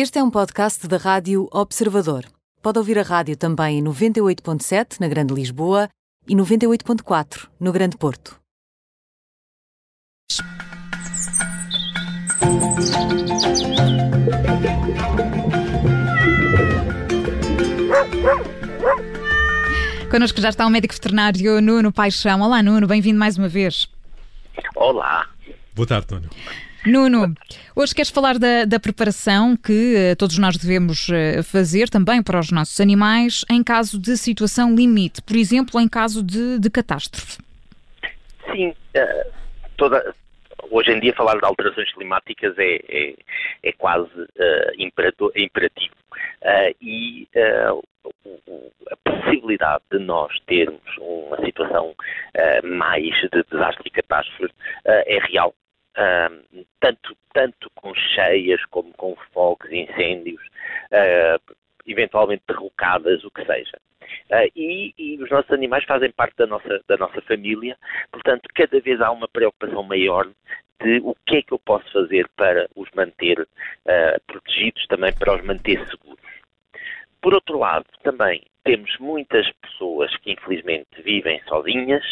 Este é um podcast da Rádio Observador. Pode ouvir a rádio também em 98.7 na Grande Lisboa e 98.4 no Grande Porto. Connosco já está o médico veterinário Nuno Paixão. Olá, Nuno, bem-vindo mais uma vez. Olá. Boa tarde, Nuno. Nuno, hoje queres falar da, da preparação que uh, todos nós devemos uh, fazer também para os nossos animais em caso de situação limite, por exemplo, em caso de, de catástrofe. Sim, uh, toda, hoje em dia falar de alterações climáticas é, é, é quase imperativo. e a possibilidade de nós termos uma situação mais de desastre e catástrofe é real tanto, tanto com cheias como com fogos, incêndios, uh, eventualmente derrocadas, o que seja. Uh, e, e, os nossos animais fazem parte da nossa, da nossa família, portanto, cada vez há uma preocupação maior de o que é que eu posso fazer para os manter uh, protegidos, também para os manter seguros. Por outro lado, também temos muitas pessoas que infelizmente vivem sozinhas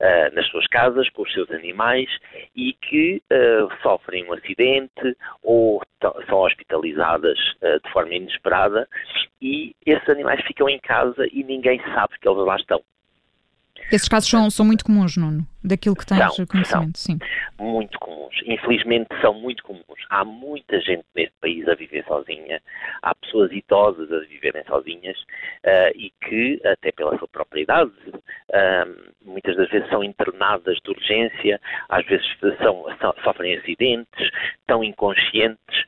uh, nas suas casas com os seus animais e que uh, sofrem um acidente ou são hospitalizadas uh, de forma inesperada e esses animais ficam em casa e ninguém sabe que eles lá estão. Esses casos são, são muito comuns, Nuno, daquilo que tens são, conhecimento, são sim. Muito comuns. Infelizmente são muito comuns. Há muita gente neste país a viver sozinha, há pessoas idosas a viverem sozinhas uh, e que, até pela sua própria idade, uh, muitas das vezes são internadas de urgência, às vezes são, sofrem acidentes, estão inconscientes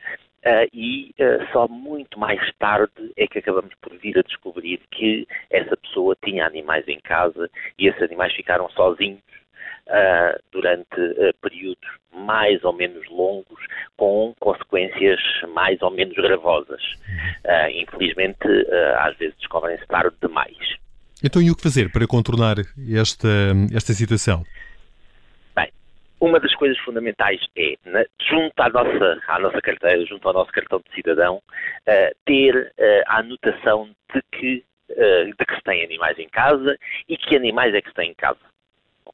Uh, e uh, só muito mais tarde é que acabamos por vir a descobrir que essa pessoa tinha animais em casa e esses animais ficaram sozinhos uh, durante períodos mais ou menos longos, com consequências mais ou menos gravosas. infelizmente, às vezes descobrem-se tarde demais. Então, e o que fazer para contornar esta, esta situação? Uma das coisas fundamentais é, junto à nossa, à nossa carteira, junto ao nosso cartão de cidadão, uh, ter uh, a anotação de que, uh, de que se tem animais em casa e que animais é que se tem em casa.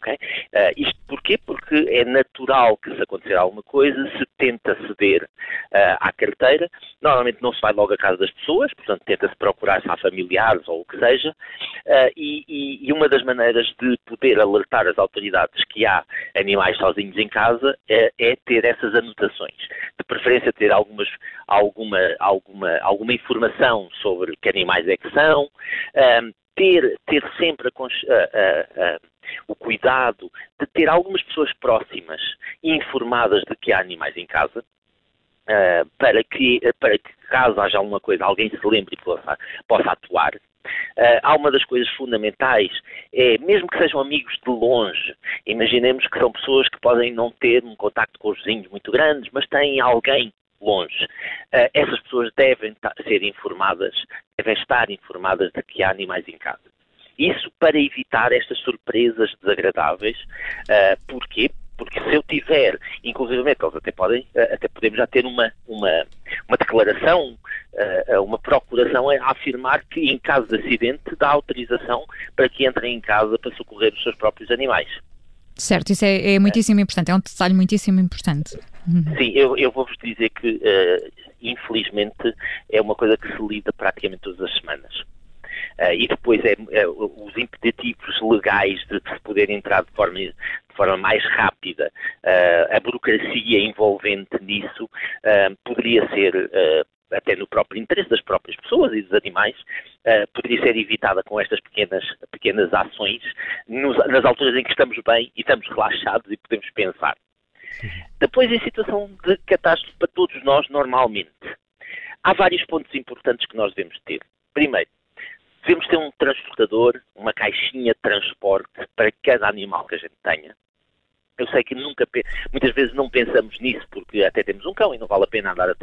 Okay? Uh, isto porquê? Porque é natural que se acontecer alguma coisa, se tenta ceder uh, à carteira. Normalmente não se vai logo à casa das pessoas, portanto tenta-se procurar-se a familiares ou o que seja. Uh, e, e, uma das maneiras de poder alertar as autoridades que há animais sozinhos em casa é, é ter essas anotações. De preferência ter algumas, alguma, alguma, alguma informação sobre que animais é que são, ter, ter sempre a, a, a, o cuidado de ter algumas pessoas próximas informadas de que há animais em casa, uh, para, que, para que, caso haja alguma coisa, alguém se lembre e possa, possa atuar. Uh, há uma das coisas fundamentais, é, mesmo que sejam amigos de longe, imaginemos que são pessoas que podem não ter um contacto com os vizinhos muito grandes, mas têm alguém longe. Uh, essas pessoas devem ser informadas, devem estar informadas de que há animais em casa. Isso para evitar estas surpresas desagradáveis. Uh, porquê? Porque se eu tiver, inclusive eles até podem, uh, até podemos já ter uma, uma, uma declaração, uh, uma procuração a afirmar que em caso de acidente dá autorização para que entrem em casa para socorrer os seus próprios animais. Certo, isso é, é muitíssimo importante, é um detalhe muitíssimo importante. Sim, eu, eu vou-vos dizer que, uh, infelizmente, é uma coisa que se lida praticamente todas as semanas. Uh, e depois é, é, os impeditivos legais de se poder entrar de forma, de forma mais rápida, uh, a burocracia envolvente nisso uh, poderia ser até no próprio interesse das próprias pessoas e dos animais, uh, poderia ser evitada com estas pequenas, pequenas ações nos, nas alturas em que estamos bem e estamos relaxados e podemos pensar. Depois, em situação de catástrofe para todos nós, normalmente, há vários pontos importantes que nós devemos ter. Primeiro, devemos ter um transportador, uma caixinha de transporte para cada animal que a gente tenha. Eu sei que nunca, muitas vezes não pensamos nisso porque até temos um cão e não vale a pena andar uh,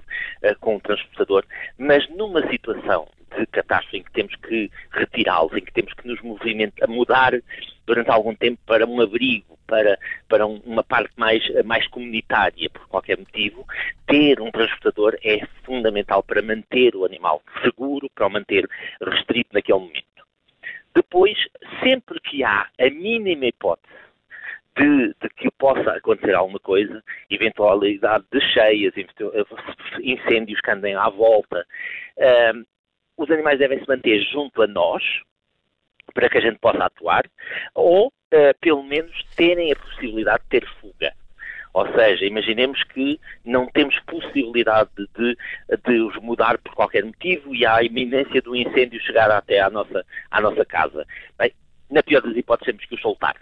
com um transportador, mas numa situação de catástrofe em que temos que retirá-los, em que temos que nos movimentar, mudar durante algum tempo para um abrigo para, para uma parte mais, mais comunitária, por qualquer motivo, ter um transportador é fundamental para manter o animal seguro, para o manter restrito naquele momento. Depois, sempre que há a mínima hipótese de, de, que possa acontecer alguma coisa, eventualidade de cheias, incêndios que andem à volta, uh, os animais devem se manter junto a nós, para que a gente possa atuar, ou uh, pelo menos terem a possibilidade de ter fuga. Ou seja, imaginemos que não temos possibilidade de, de, os mudar por qualquer motivo e há a iminência do incêndio chegar até à nossa, à nossa casa. Bem, na pior das hipóteses, temos que os soltar.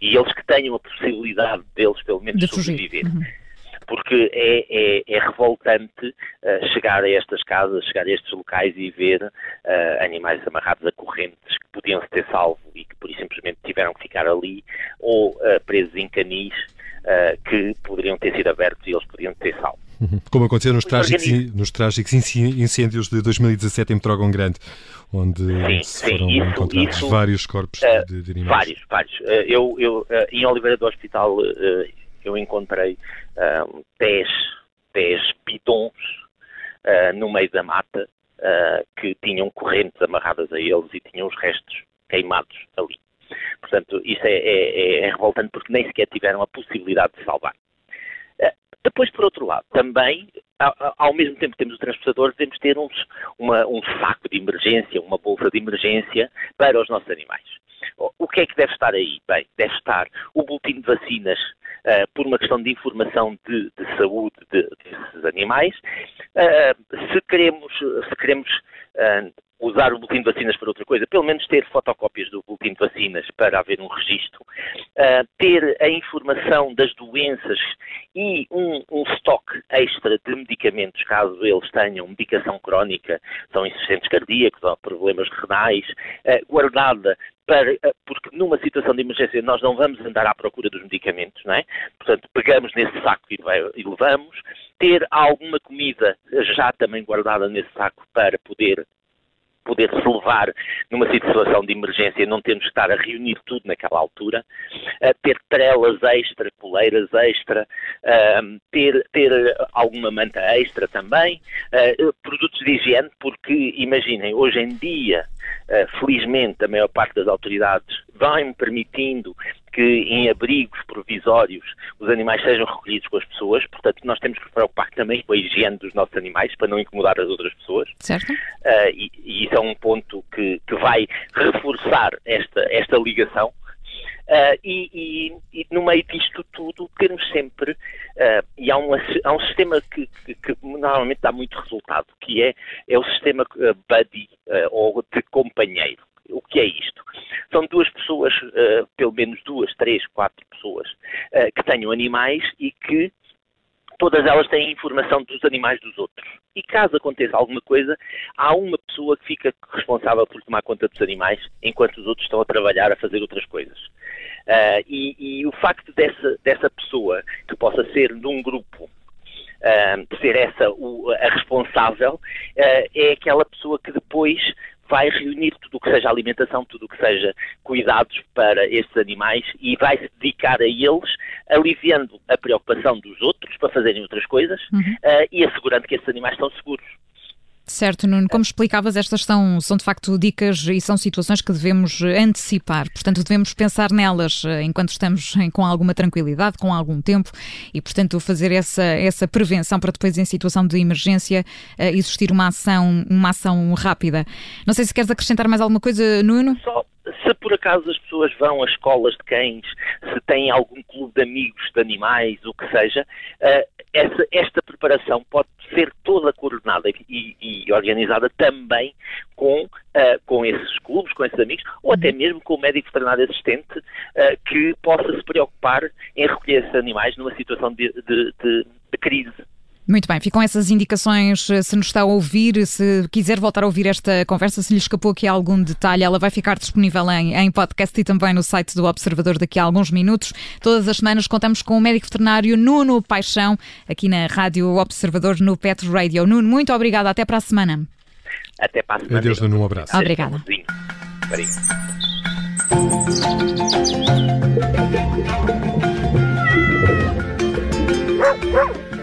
E eles que tenham a possibilidade deles, pelo menos, de sobreviver. Uhum porque é, é, é revoltante uh, chegar a estas casas, chegar a estes locais e ver uh, animais amarrados a correntes que podiam se ter salvo e que por simplesmente tiveram que ficar ali, ou uh, presos em canis que poderiam ter sido abertos e eles podiam ter salvo. Uhum. Como aconteceu nos trágicos, nos trágicos incêndios de 2017 em Petrógão Grande, onde sim, se foram sim, isso, encontrados isso, vários corpos de, de animais. Vários, vários. eu, eu em Oliveira do Hospital eu encontrei um, 10, 10 bidons uh, no meio da mata uh, que tinham correntes amarradas a eles e tinham os restos queimados ali. Portanto, isso é, é, é revoltante porque nem sequer tiveram a possibilidade de salvar. Uh, depois, por outro lado, também, ao, mesmo tempo que temos o transportador, devemos ter uns, uma, um saco de emergência, uma bolsa de emergência para os nossos animais. O que é que deve estar aí? Bem, deve estar o boletim de vacinas uh, por uma questão de informação de, de saúde de, desses animais. Uh, se queremos, se queremos uh, usar o boletim de vacinas para outra coisa, pelo menos ter fotocópias do boletim de vacinas para haver um registro, uh, ter a informação das doenças e um, um estoque extra de medicamentos, caso eles tenham medicação crónica, são insuficientes cardíacos ou problemas renais, uh, guardada para, uh, porque numa situação de emergência nós não vamos andar à procura dos medicamentos, não é? Portanto, pegamos nesse saco e levamos, ter alguma comida já também guardada nesse saco para poder poder se levar numa situação de emergência, não temos que estar a reunir tudo naquela altura, uh, ter trelas extra, coleiras extra, uh, ter, ter alguma manta extra também, uh, produtos de higiene, porque imaginem, hoje em dia, felizmente, a maior parte das autoridades vai-me permitindo que em abrigos provisórios os animais sejam recolhidos com as pessoas, portanto nós temos que nos preocupar também com a higiene dos nossos animais para não incomodar as outras pessoas. Certo. Uh, e, e, isso é um ponto que, que vai reforçar esta, esta ligação. Uh, e, e, e, no meio disto tudo termos sempre, uh, e há, uma, há, um sistema que, que, que, normalmente dá muito resultado, que é, é o sistema buddy ou de companheiro. O que é isto? São duas pessoas, uh, pelo menos duas, três, quatro pessoas, uh, que tenham animais e que todas elas têm informação dos animais dos outros. E caso aconteça alguma coisa, há uma pessoa que fica responsável por tomar conta dos animais, enquanto os outros estão a trabalhar, a fazer outras coisas. Uh, e, e, o facto dessa, dessa pessoa, que possa ser de um grupo, uh, ser essa o, a responsável, uh, é aquela pessoa que depois vai reunir tudo o que seja alimentação, tudo o que seja cuidados para estes animais e vai se dedicar a eles, aliviando a preocupação dos outros para fazerem outras coisas uhum. uh, e assegurando que esses animais estão seguros. Certo, Nuno. Como explicavas, estas são, são de facto dicas e são situações que devemos antecipar. Portanto, devemos pensar nelas eh, enquanto estamos com alguma tranquilidade, com algum tempo e, portanto, fazer essa, essa prevenção para depois, em situação de emergência, eh, existir uma ação, uma ação rápida. Não sei se queres acrescentar mais alguma coisa, Nuno. Só, por acaso as pessoas vão a escolas de cães, se têm algum clube de amigos de animais, o que seja, uh, essa, esta preparação pode ser toda coordenada e, e organizada também com, uh, com esses clubes, com esses amigos, ou até uhum. mesmo com o médico veterinário assistente uh, que possa se preocupar em recolher esses animais numa situação de, de, de, de crise. Muito bem, ficam essas indicações. Eh, se nos está a ouvir, se quiser voltar a ouvir esta conversa, se lhe escapou aqui algum detalhe, ela vai ficar disponível em, em podcast e também no site do Observador daqui a alguns minutos. Todas as semanas contamos com o médico veterinário Nuno Paixão, aqui na Rádio Observador no Pet Radio. Nuno, muito obrigada. Até para a semana. Até para a semana. Adeus, Nuno. Um abraço. Obrigada. Obrigado. Woo!